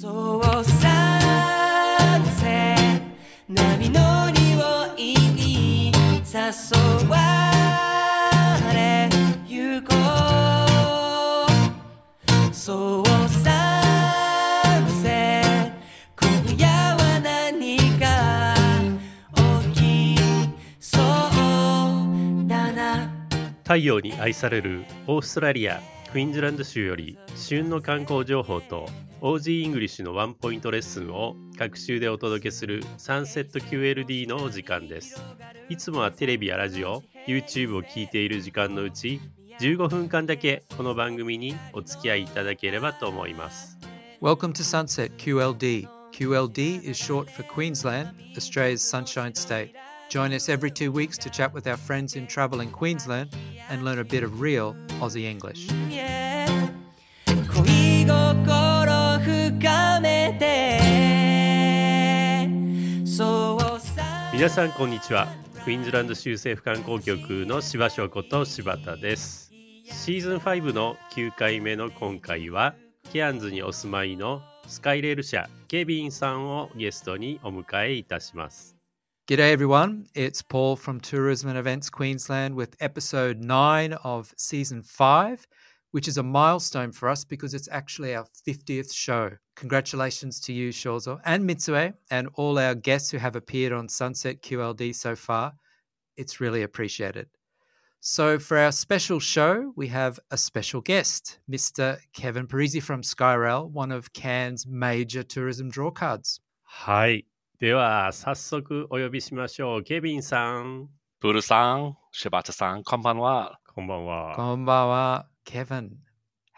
そうさせ波乗りをに誘われゆこ。うそうさせ今夜は何か起きそうだな太陽に愛されるオーストラリア。クイーンズランド州より旬の観光情報と OG イングリッシュのワンポイントレッスンを各週でお届けするサンセット QLD のお時間ですいつもはテレビやラジオ YouTube を聞いている時間のうち15分間だけこの番組にお付き合いいただければと思います Welcome to Sunset QLD. QLD is short for Queensland, Australia's sunshine state. Join us every two weeks to chat with our friends in travel in Queensland and learn a bit of real Aussie English. 恋心深めてそうさ皆さんこんにちはクイーンズランド州政府観光局の柴翔子と柴田ですシーズン5の9回目の今回はケアンズにお住まいのスカイレール社ケビンさんをゲストにお迎えいたします G'day, everyone. It's Paul from Tourism and Events Queensland with episode nine of season five, which is a milestone for us because it's actually our 50th show. Congratulations to you, Shozo, and Mitsue, and all our guests who have appeared on Sunset QLD so far. It's really appreciated. So, for our special show, we have a special guest, Mr. Kevin Parise from Skyrail, one of Cairns' major tourism draw cards. では、早速お呼びしましょう。ケビンさん。ブルさん、柴田さん、こんばんは。こんばんは。こんばんは。Kevin,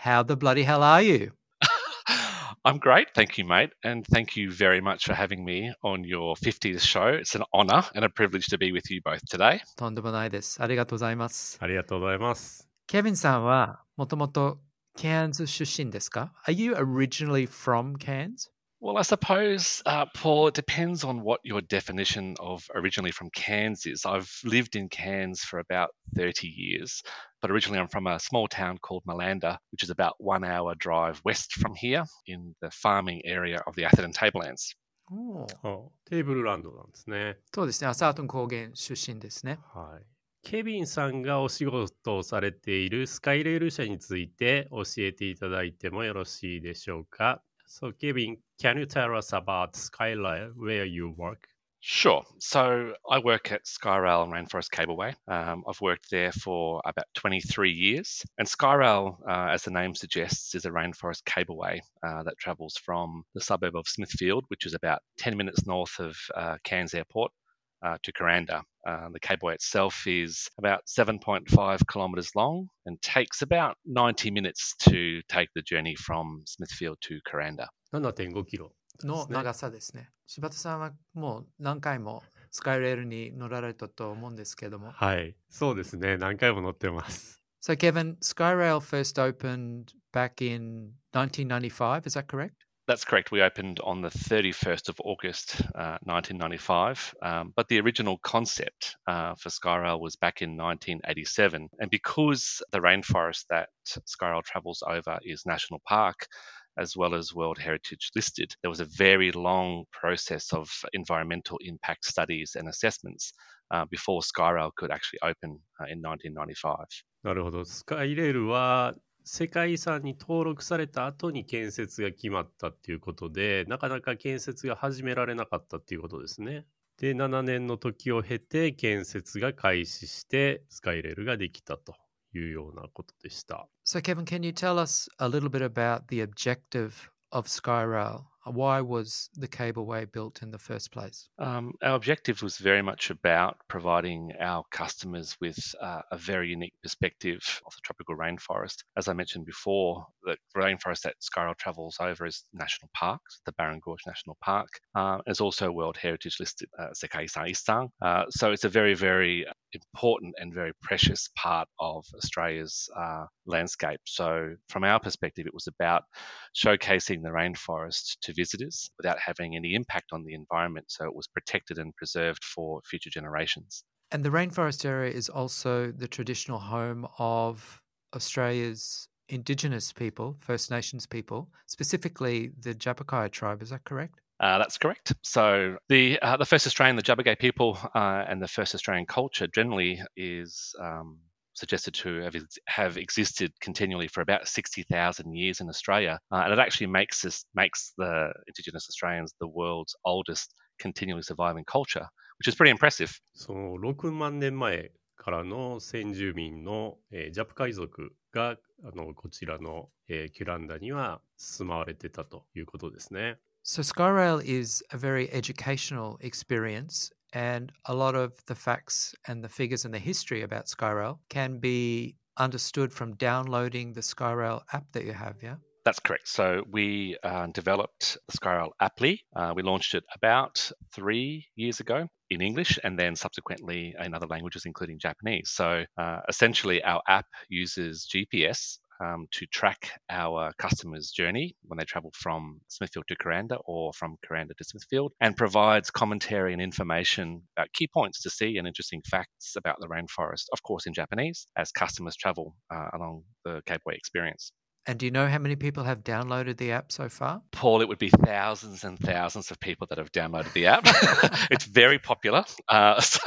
how the bloody hell are you? I'm great. Thank you, mate. And thank you very much for having me on your 50th show. It's an honor and a privilege to be with you both today. とんでもないです。ありがとうございます。ありがとうございます。ケビンさんはもともと Cairns 出身ですか Are you originally from Cairns? Well, I suppose, uh, Paul, it depends on what your definition of originally from Cairns is. I've lived in Cairns for about 30 years, but originally I'm from a small town called Malanda, which is about one hour drive west from here in the farming area of the Atherton Tablelands. おーあテーブルランドなんですねそうですね。アサートン高原出身ですね。はい。ケビンさんがお仕事をされているスカイレール社について教えていただいてもよろしいでしょうか So, Kevin, can you tell us about Skyline, where you work? Sure. So I work at Skyrail and Rainforest Cableway. Um, I've worked there for about 23 years. And Skyrail, uh, as the name suggests, is a rainforest cableway uh, that travels from the suburb of Smithfield, which is about 10 minutes north of uh, Cairns Airport, uh, to Kuranda. Uh, the cableway itself is about 7.5 kilometres long and takes about 90 minutes to take the journey from Smithfield to Kuranda. So Kevin, Skyrail first opened back in 1995, is that correct? That's correct. We opened on the 31st of August, uh, 1995. Um, but the original concept uh, for Skyrail was back in 1987. And because the rainforest that Skyrail travels over is National Park, as well as World Heritage listed, there was a very long process of environmental impact studies and assessments uh, before Skyrail could actually open uh, in 1995. なるほど。スカイレールは 世界遺産に登録された後に建設が決まったっていうことで、なかなか建設が始められなかったっていうことですね。で、7年の時を経て建設が開始して、スカイレールができたというようなことでした。So Kevin, can you tell us a little bit about the objective of Skyrail? Why was the cableway built in the first place? Um, our objective was very much about providing our customers with uh, a very unique perspective of the tropical rainforest. As I mentioned before, the rainforest that Skyrail travels over is national parks, the Barron Gorge National Park. Uh, it's also World Heritage listed uh, Sekai. Uh, so it's a very, very important and very precious part of Australia's uh, landscape. So from our perspective, it was about showcasing the rainforest to visitors without having any impact on the environment. So it was protected and preserved for future generations. And the rainforest area is also the traditional home of Australia's indigenous people, First Nations people, specifically the Djabugay tribe. Is that correct? Uh, that's correct. So the uh, the first Australian, the Djabugay people, uh, and the first Australian culture generally is um, suggested to have, have existed continually for about 60,000 years in Australia, uh, and it actually makes this makes the Indigenous Australians the world's oldest continually surviving culture, which is pretty impressive. その6万年前からの先住民の、えージャプ海族があのこちらの、えーキュランダには住まわれてたということですね。 So Skyrail is a very educational experience, and a lot of the facts and the figures and the history about Skyrail can be understood from downloading the Skyrail app that you have. Yeah. That's correct. So we uh, developed the Skyrail Apply. Uh, we launched it about three years ago in English and then subsequently in other languages, including Japanese. So uh, essentially, our app uses GPS um, to track our customers' journey when they travel from Smithfield to Kuranda or from Kuranda to Smithfield and provides commentary and information about key points to see and interesting facts about the rainforest, of course, in Japanese, as customers travel uh, along the cableway experience. And do you know how many people have downloaded the app so far? Paul, it would be thousands and thousands of people that have downloaded the app. it's very popular, uh, so,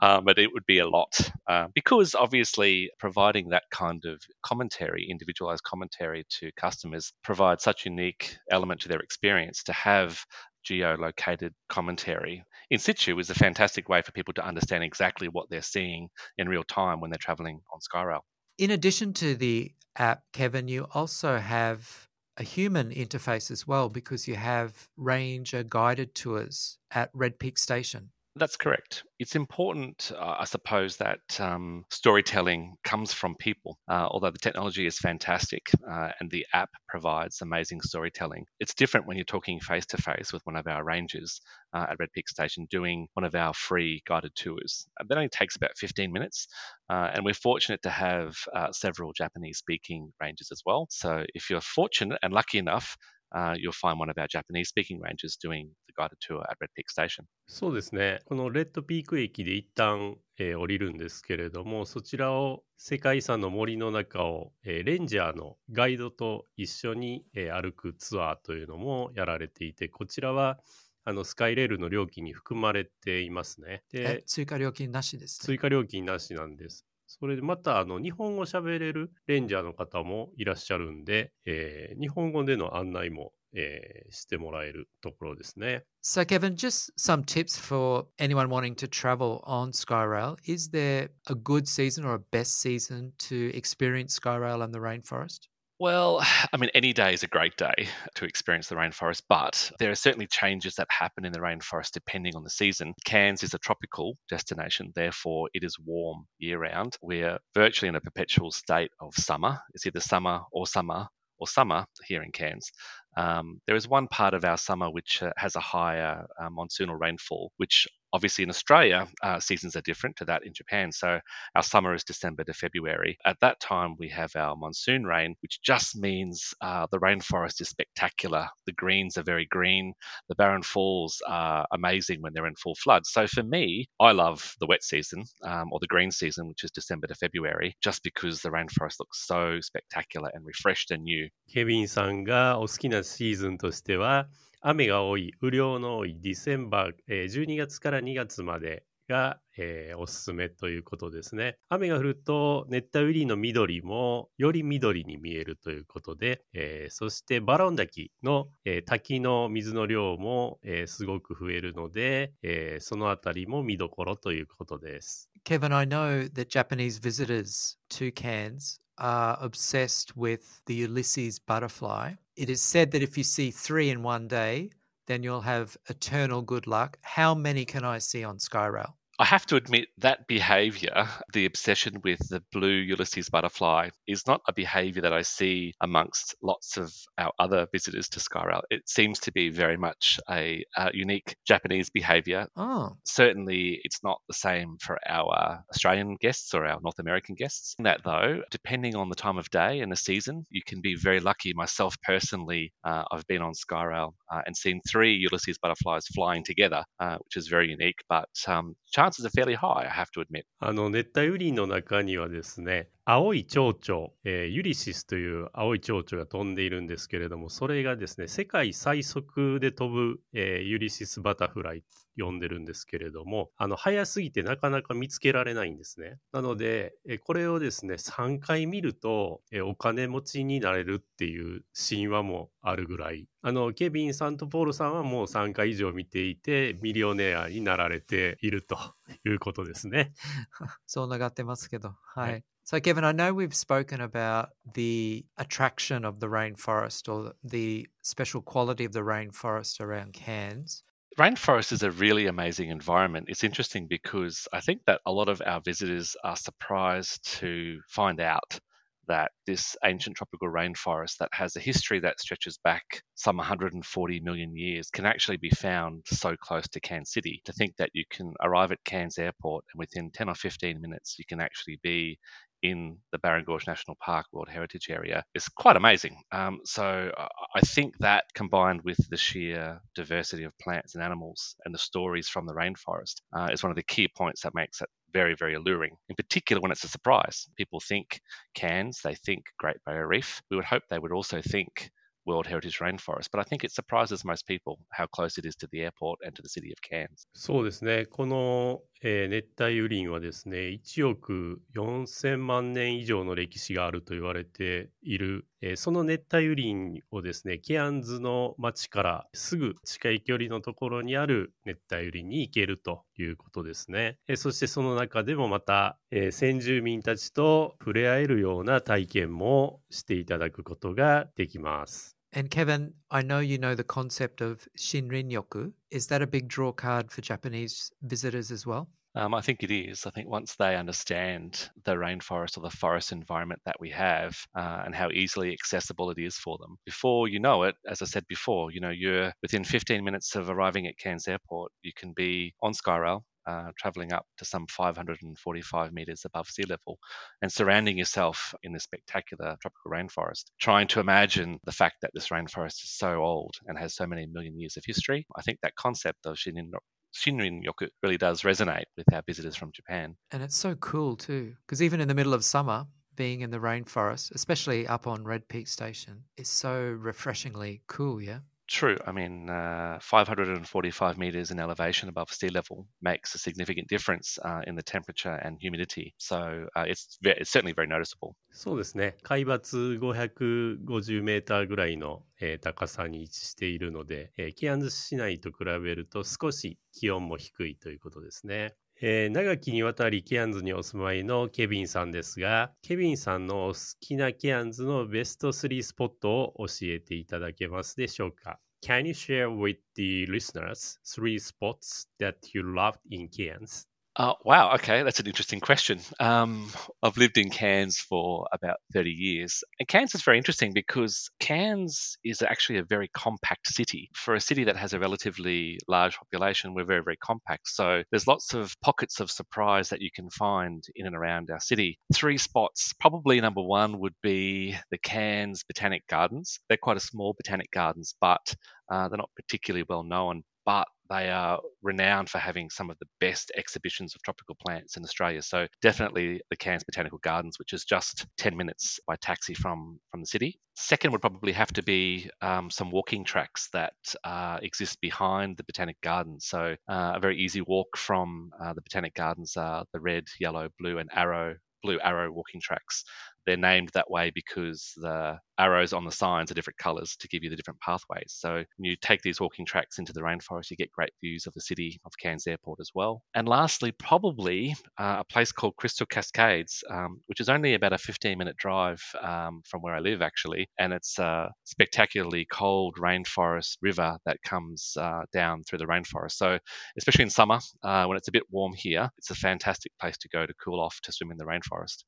um, but it would be a lot uh, because obviously providing that kind of commentary, individualized commentary to customers, provides such unique element to their experience. To have geolocated commentary in situ is a fantastic way for people to understand exactly what they're seeing in real time when they're traveling on Skyrail. In addition to the app, Kevin, you also have a human interface as well because you have ranger guided tours at Red Peak Station. That's correct. It's important, uh, I suppose, that um, storytelling comes from people. Uh, although the technology is fantastic uh, and the app provides amazing storytelling, it's different when you're talking face to face with one of our rangers uh, at Red Peak Station doing one of our free guided tours. Uh, That only takes about 15 minutes, uh, and we're fortunate to have several Japanese speaking rangers as well. So if you're fortunate and lucky enough, uh, you'll find one of our Japanese speaking rangers doing guided tour at Red Peak Station. そうですね。このレッドピーク駅で一旦、えー降りるんですけれども、そちらを世界遺産の森の中を、えーレンジャーのガイドと一緒に、えー歩くツアーというのもやられていて、こちらはあのスカイレールの料金に含まれていますね。えで、追加料金なしですね。追加料金なしなんです。それでまたあの日本語喋れるレンジャーの方もいらっしゃるんで、えー日本語での案内も、えーしてもらえるところですね。 So, Kevin, just some tips for anyone wanting to travel on Skyrail. Is there a good season or a best season to experience Skyrail and the rainforest? Well, I mean, any day is a great day to experience the rainforest, but there are certainly changes that happen in the rainforest depending on the season. Cairns is a tropical destination, therefore, it is warm year round. We're virtually in a perpetual state of summer. It's either summer or summer or summer here in Cairns. Um, there is one part of our summer which uh, has a higher uh, monsoonal rainfall, which Obviously, in Australia, uh, seasons are different to that in Japan. So our summer is December to February. At that time, we have our monsoon rain, which just means uh, the rainforest is spectacular. The greens are very green. The Barron Falls are amazing when they're in full flood. So for me, I love the wet season um, or the green season, which is December to February, just because the rainforest looks so spectacular and refreshed and new. ケビンさんがお好きなシーズンとしては雨が多い、雨量の多いディセンバー、えー12月から2月までが、えーおすすめということですね。雨が降ると熱帯雨林の緑もより緑に見えるということで、えーそしてバロン滝の、えー滝の水の量も、えーすごく増えるので、えーそのあたりも見どころということです。Kevin, I know that Japanese visitors to Cairns are obsessed with the Ulysses butterfly. It is said that if you see three in one day, then you'll have eternal good luck. How many can I see on Skyrail? I have to admit that behavior, the obsession with the blue Ulysses butterfly, is not a behavior that I see amongst lots of our other visitors to Skyrail. It seems to be very much a, a unique Japanese behavior. Oh, Certainly, it's not the same for our Australian guests or our North American guests. In that, though, depending on the time of day and the season, you can be very lucky. Myself personally, uh, I've been on Skyrail uh, and seen three Ulysses butterflies flying together, uh, which is very unique. But um, chances are fairly high, I have to admit. あの熱帯雨林の中にはですね青い蝶々、えーユリシスという青い蝶々が飛んでいるんですけれども、それがですね、世界最速で飛ぶ、えーユリシスバタフライ呼んでるんですけれども、あの、早すぎてなかなか見つけられないんですね。なので、えーこれをですね、3回見ると、えーお金持ちになれるっていう神話もあるぐらい、あの、ケビンさんとポールさんはもう3回以上見ていて、ミリオネアになられているということですね。そう願ってますけど。はい。はい So, Kevin, I know we've spoken about the attraction of the rainforest or the special quality of the rainforest around Cairns. Rainforest is a really amazing environment. It's interesting because I think that a lot of our visitors are surprised to find out that this ancient tropical rainforest that has a history that stretches back some 140 million years can actually be found so close to Cairns City. To think that you can arrive at Cairns Airport and within 10 or 15 minutes you can actually be in the Barron Gorge National Park World Heritage Area is quite amazing. Um, so I think that combined with the sheer diversity of plants and animals and the stories from the rainforest uh, is one of the key points that makes it very, very alluring, in particular when it's a surprise. People think Cairns, they think Great Barrier Reef. We would hope they would also think World Heritage Rainforest, but I think it surprises most people how close it is to the airport and to the city of Cairns. そうですね。このえー熱帯雨林はですね、1億4000万年以上の歴史があると言われている、えーその熱帯雨林をですね、ケアンズの町からすぐ近い距離のところにある熱帯雨林に行けるということですね。えーそしてその中でもまた、えー先住民たちと触れ合えるような体験もしていただくことができます。And Kevin, I know you know the concept of Shinrin-yoku. Is that a big draw card for Japanese visitors as well? Um, I think it is. I think once they understand the rainforest or the forest environment that we have uh, and how easily accessible it is for them, before you know it, as I said before, you know, you're within 15 minutes of arriving at Cairns Airport, you can be on Skyrail. Uh, traveling up to some 545 meters above sea level and surrounding yourself in this spectacular tropical rainforest. Trying to imagine the fact that this rainforest is so old and has so many million years of history. I think that concept of Shinrin Yoku really does resonate with our visitors from Japan. And it's so cool too, because even in the middle of summer, being in the rainforest, especially up on Red Peak Station, is so refreshingly cool, yeah? True. I mean, uh, 545 meters in elevation above sea level makes a significant difference uh, in the temperature and humidity. So uh, it's ve- it's certainly very noticeable. そうですね。海抜550メーターぐらいの、えー高さに位置しているので、えーケアンズ市内と比べると少し気温も低いということですね。えー長きにわたりケアンズにお住まいのケビンさんですが、ケビンさんのお好きなケアンズのベスト3スポットを教えていただけますでしょうか？Can you share with the listeners three spots that you loved in Cairns? Uh, wow. Okay, that's an interesting question. Um, I've lived in Cairns for about 30 years. And Cairns is very interesting because Cairns is actually a very compact city. For a city that has a relatively large population, we're very, very compact. So there's lots of pockets of surprise that you can find in and around our city. Three spots. Probably number one would be the Cairns Botanic Gardens. They're quite a small botanic gardens, but uh, they're not particularly well known. But they are renowned for having some of the best exhibitions of tropical plants in Australia. So definitely the Cairns Botanical Gardens, which is just 10 minutes by taxi from, from the city. Second would probably have to be um, some walking tracks that uh, exist behind the Botanic Gardens. So uh, a very easy walk from uh, the Botanic Gardens are the red, yellow, blue, and arrow blue arrow walking tracks. They're named that way because the arrows on the signs are different colors to give you the different pathways. So when you take these walking tracks into the rainforest, you get great views of the city of Cairns Airport as well. And lastly, probably uh, a place called Crystal Cascades, um, which is only about a 15 minute drive um, from where I live, actually. And it's a spectacularly cold rainforest river that comes uh, down through the rainforest. So, especially in summer, uh, when it's a bit warm here, it's a fantastic place to go to cool off to swim in the rainforest.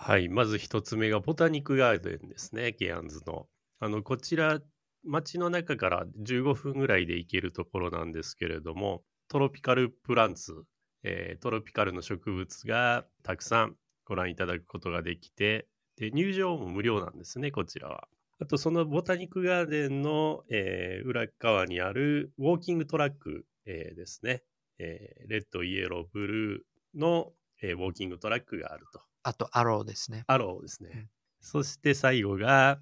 はい、まず一つ目がボタニックガーデンですね、ケアンズの。あの、こちら、街の中から15分ぐらいで行けるところなんですけれども、トロピカルプランツ、えートロピカルの植物がたくさんご覧いただくことができて、で、入場も無料なんですね、こちらは。あと、そのボタニックガーデンの、えー裏側にあるウォーキングトラック、えーですね、えーレッド、イエロー、ブルーのえーウォーキングトラックがあると。あと、アローですね。アローですね。うんそして最後が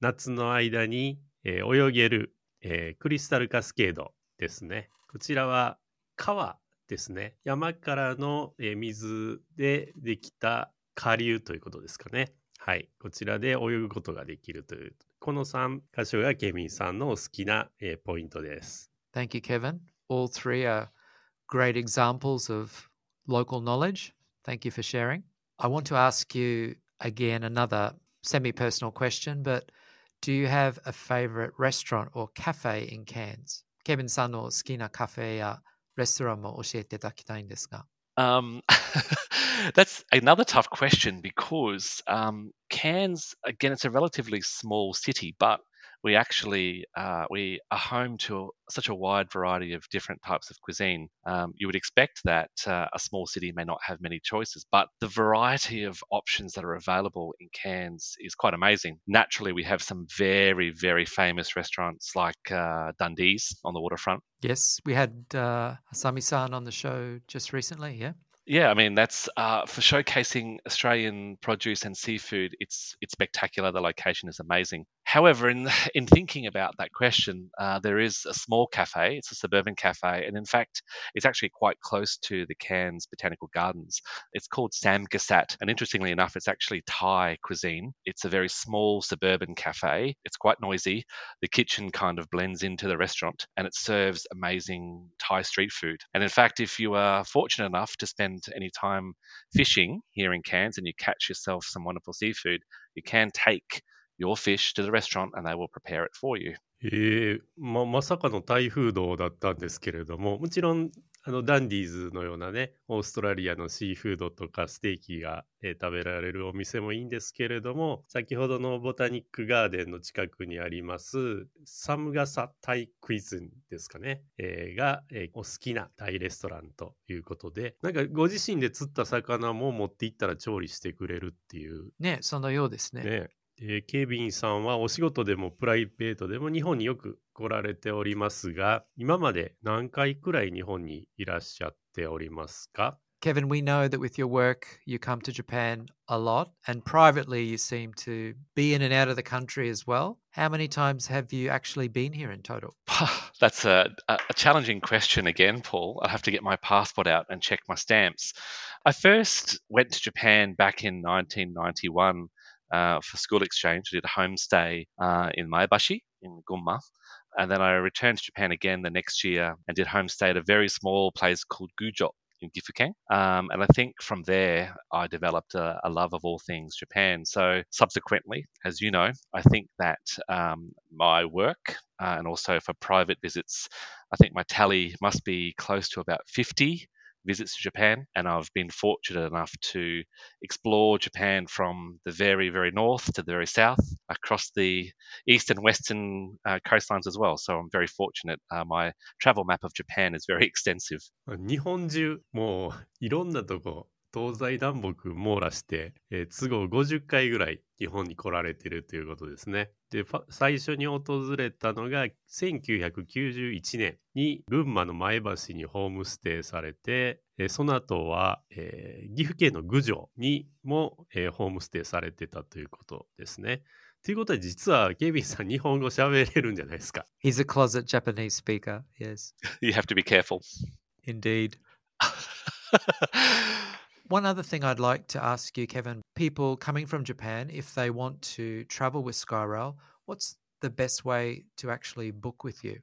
夏の間に、えー泳げる、えークリスタルカスケードですね。こちらは川ですね。山からの、えー水でできた下流ということですかね。はい。こちらで泳ぐことができるという。この3箇所がケビンさんのお好きな、えーポイントです。Thank you, Kevin. All three are great examples of local knowledge. Thank you for sharing. I want to ask you again another semi personal question, but do you have a favorite restaurant or cafe in Cairns? Kevin さんの好きなカフェやレストランも教えていただきたいんですが。 Um, that's another tough question because um, Cairns, again, it's a relatively small city, but we actually uh, we are home to such a wide variety of different types of cuisine. Um, you would expect that uh, a small city may not have many choices, but the variety of options that are available in Cairns is quite amazing. Naturally, we have some very very famous restaurants like uh, Dundee's on the waterfront. Yes, we had uh, Asami san on the show just recently, yeah? Yeah, I mean that's uh, for showcasing Australian produce and seafood. It's it's spectacular. The location is amazing. However, in in thinking about that question, uh, there is a small cafe. It's a suburban cafe, and in fact, it's actually quite close to the Cairns Botanical Gardens. It's called Sam Samgasat, and interestingly enough, it's actually Thai cuisine. It's a very small suburban cafe. It's quite noisy. The kitchen kind of blends into the restaurant, and it serves amazing Thai street food. And in fact, if you are fortunate enough to spend any time fishing here in Cairns and you catch yourself some wonderful seafood, you can take your fish to the restaurant and they will prepare it for you. えーままさかのタイフードだったんですけれどももちろんあのダンディーズのようなねオーストラリアのシーフードとかステーキが、えー食べられるお店もいいんですけれども先ほどのボタニックガーデンの近くにありますサムガサタイクイズンですかね、えーが、えーお好きなタイレストランということでなんかご自身で釣った魚も持って行ったら調理してくれるっていうね、そのようですね。ねえーケビンさんはお仕事でもプライベートでも日本によく来られておりますが今まで何回くらい日本にいらっしゃっておりますか Kevin, we know that with your work, you come to Japan a lot, and privately, you seem to be in and out of the country as well. How many times have you actually been here in total? That's a, a a challenging question again, Paul. I'll have to get my passport out and check my stamps. I first went to Japan back in 1991 uh, for school exchange. I did a homestay uh, in Maebashi in Gunma. And then I returned to Japan again the next year and did homestay at a very small place called Gujo in Gifu-ken. Um, and I think from there, I developed a, a love of all things Japan. So subsequently, as you know, I think that um, my work uh, and also for private visits, I think my tally must be close to about 50 visits to Japan. And I've been fortunate enough to explore Japan from the very, very north to the very south, across the east and western uh, coastlines as well. So I'm very fortunate. Uh, my travel map of Japan is very extensive. 日本中もういろんなとこ 東西南北網羅して、えー都合50回ぐらい日本に来られてるということですね。で最初に訪れたのが1991年に群馬の前橋にホームステイされて、えーその後は、えー岐阜県の郡上にも、えーホームステイされてたということですね。ということは実はケビンさん日本語喋れるんじゃないですか？He's a closet Japanese speaker. Yes, You have to be careful. indeed. One other thing I'd like to ask you, Kevin people coming from Japan, if they want to travel with Skyrail, what's the best way to actually book with you?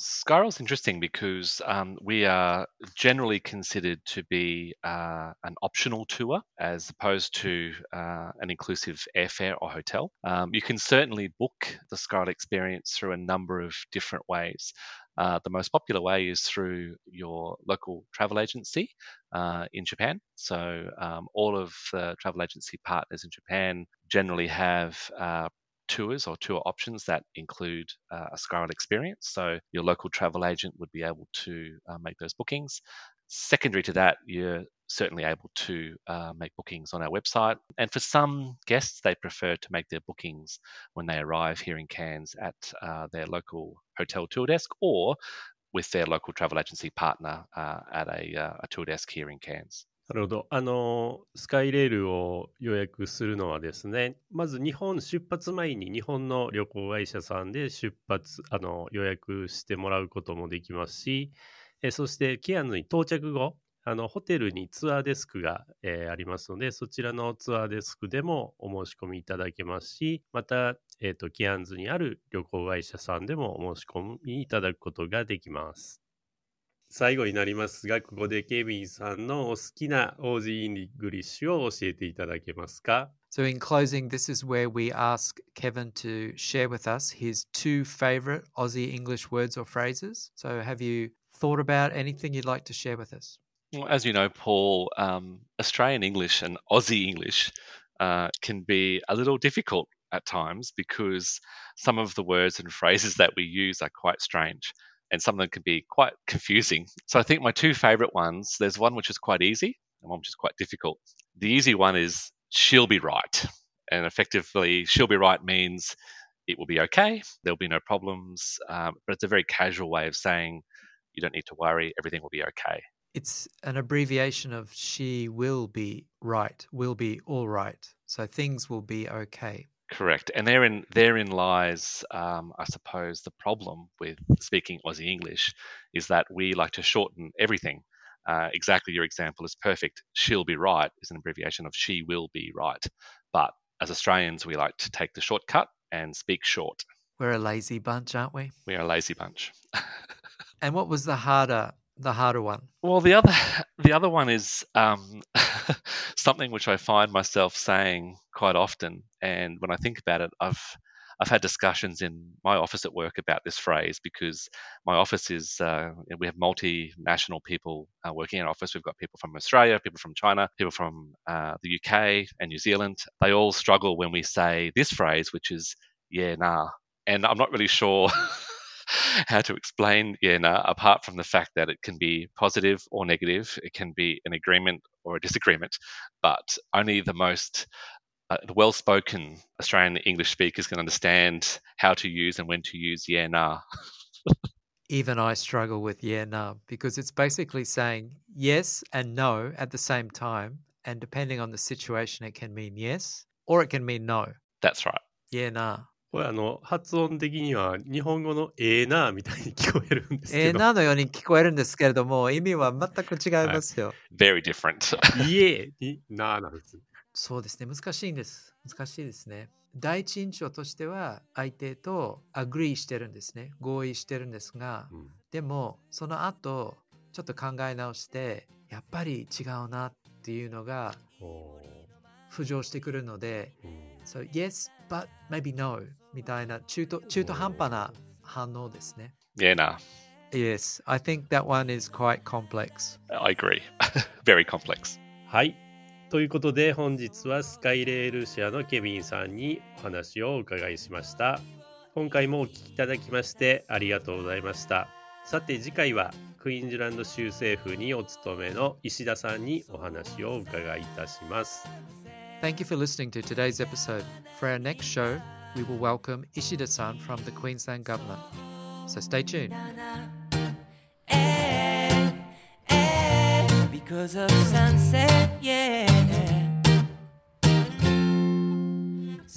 Skyrail's interesting because um, we are generally considered to be uh, an optional tour as opposed to uh, an inclusive airfare or hotel. Um, you can certainly book the Skyrail experience through a number of different ways. Uh, the most popular way is through your local travel agency uh, in Japan. So, um, all of the travel agency partners in Japan generally have uh, tours or tour options that include uh, a Skyrail experience. So your local travel agent would be able to uh, make those bookings. Secondary to that, you're certainly able to uh, make bookings on our website. And for some guests, they prefer to make their bookings when they arrive here in Cairns at uh, their local hotel tour desk or with their local travel agency partner uh, at a, uh, a tour desk here in Cairns. なるほど。あの、スカイレールを予約するのはですね、まず日本出発前に日本の旅行会社さんで出発、あの、予約してもらうこともできますし、えそしてケアンズに到着後、あの、ホテルにツアーデスクが、えーありますので、そちらのツアーデスクでもお申し込みいただけますし、また、えっ、と、ケアンズにある旅行会社さんでもお申し込みいただくことができます。最後になりますが、ここでケビンさんのお好きなオージーイングリッシュを教えていただけますか So, in closing, this is where we ask Kevin to share with us his two favorite Aussie English words or phrases. So, have you thought about anything you'd like to share with us? Well, As you know, Paul, um, Australian English and Aussie English uh, can be a little difficult at times because some of the words and phrases that we use are quite strange and some of them can be quite confusing. So I think my two favorite ones there's one which is quite easy and one which is quite difficult. The easy one is she'll be right. And effectively, she'll be right means it will be okay, there'll be no problems, um, but it's a very casual way of saying you don't need to worry, everything will be okay. It's an abbreviation of she will be right, will be all right. So, things will be okay. Correct, and therein therein lies, um, I suppose, the problem with speaking Aussie English is that we like to shorten everything. Uh, exactly, your example is perfect. She'll be right is an abbreviation of she will be right, but as Australians, we like to take the shortcut and speak short. We're a lazy bunch, aren't we? We are a lazy bunch. And what was the harder, the harder one? Well, the other the other one is um, something which I find myself saying quite often, and when I think about it, I've I've had discussions in my office at work about this phrase because my office is uh, we have multinational people uh, working in office. We've got people from Australia, people from China, people from uh, the UK and New Zealand. They all struggle when we say this phrase, which is "yeah nah," and I'm not really sure how to explain yeah nah apart from the fact that it can be positive or negative. It can be an agreement or a disagreement, but only the most uh, the well-spoken Australian English speakers can understand how to use and when to use yeah nah. Even I struggle with yeah, no, because it's basically saying yes and no at the same time. And depending on the situation, it can mean yes or it can mean no. That's right. Yeah, nah. これあの、発音的には日本語のええなみたいに聞こえるんですえー、けど、なのように聞こえるんですけれども、意味は全く違いますよ。Very different. いえにななんです。そうですね、難しいんです。難しいですね。第一印象としては、相手とアグリーしてるんですね。合意してるんですが、うんでも、その後、ちょっと考え直して、やっぱり違うなっていうのがお浮上してくるので、ーうん So, yes, but maybe no みたいな中途中途半端な反応ですね。yeah nah. Yes, I think that one is quite complex. I agree. Very complex. はい。ということで本日はスカイレール社のケビンさんにお話をお伺いしました。今回もお聞きいただきましてありがとうございました。さて次回はクイーンズランド州政府にお勤めの石田さんにお話をお伺いいたします。Thank you for listening to today's episode. For our next show, we will welcome Ishida-san from the Queensland government. So stay tuned. Eh, eh, because of sunset, yeah.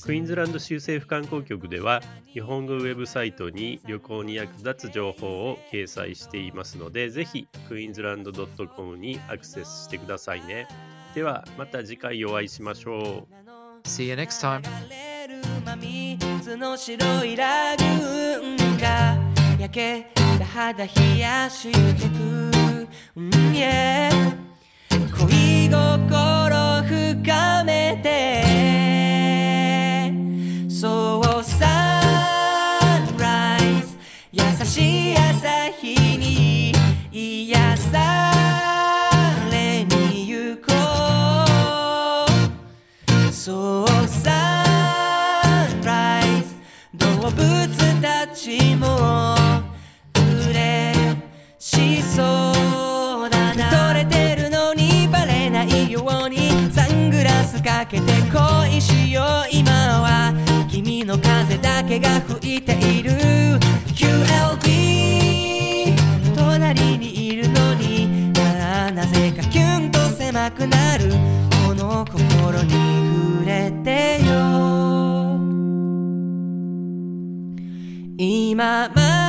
クイーンズランド州政府観光局では日本語ウェブサイトに旅行に役立つ情報を掲載していますのでぜひクイーンズランド .com にアクセスしてくださいねではまた次回お会いしましょう See you next time. 流れる真水の白いラグーンが焼けた肌冷やしてく、うん yeah 恋心深めかけて恋しよう今は君の風だけが吹いている。QLB 隣にいるのになぜかキュンと狭くなる。この心に触れてよ。今まで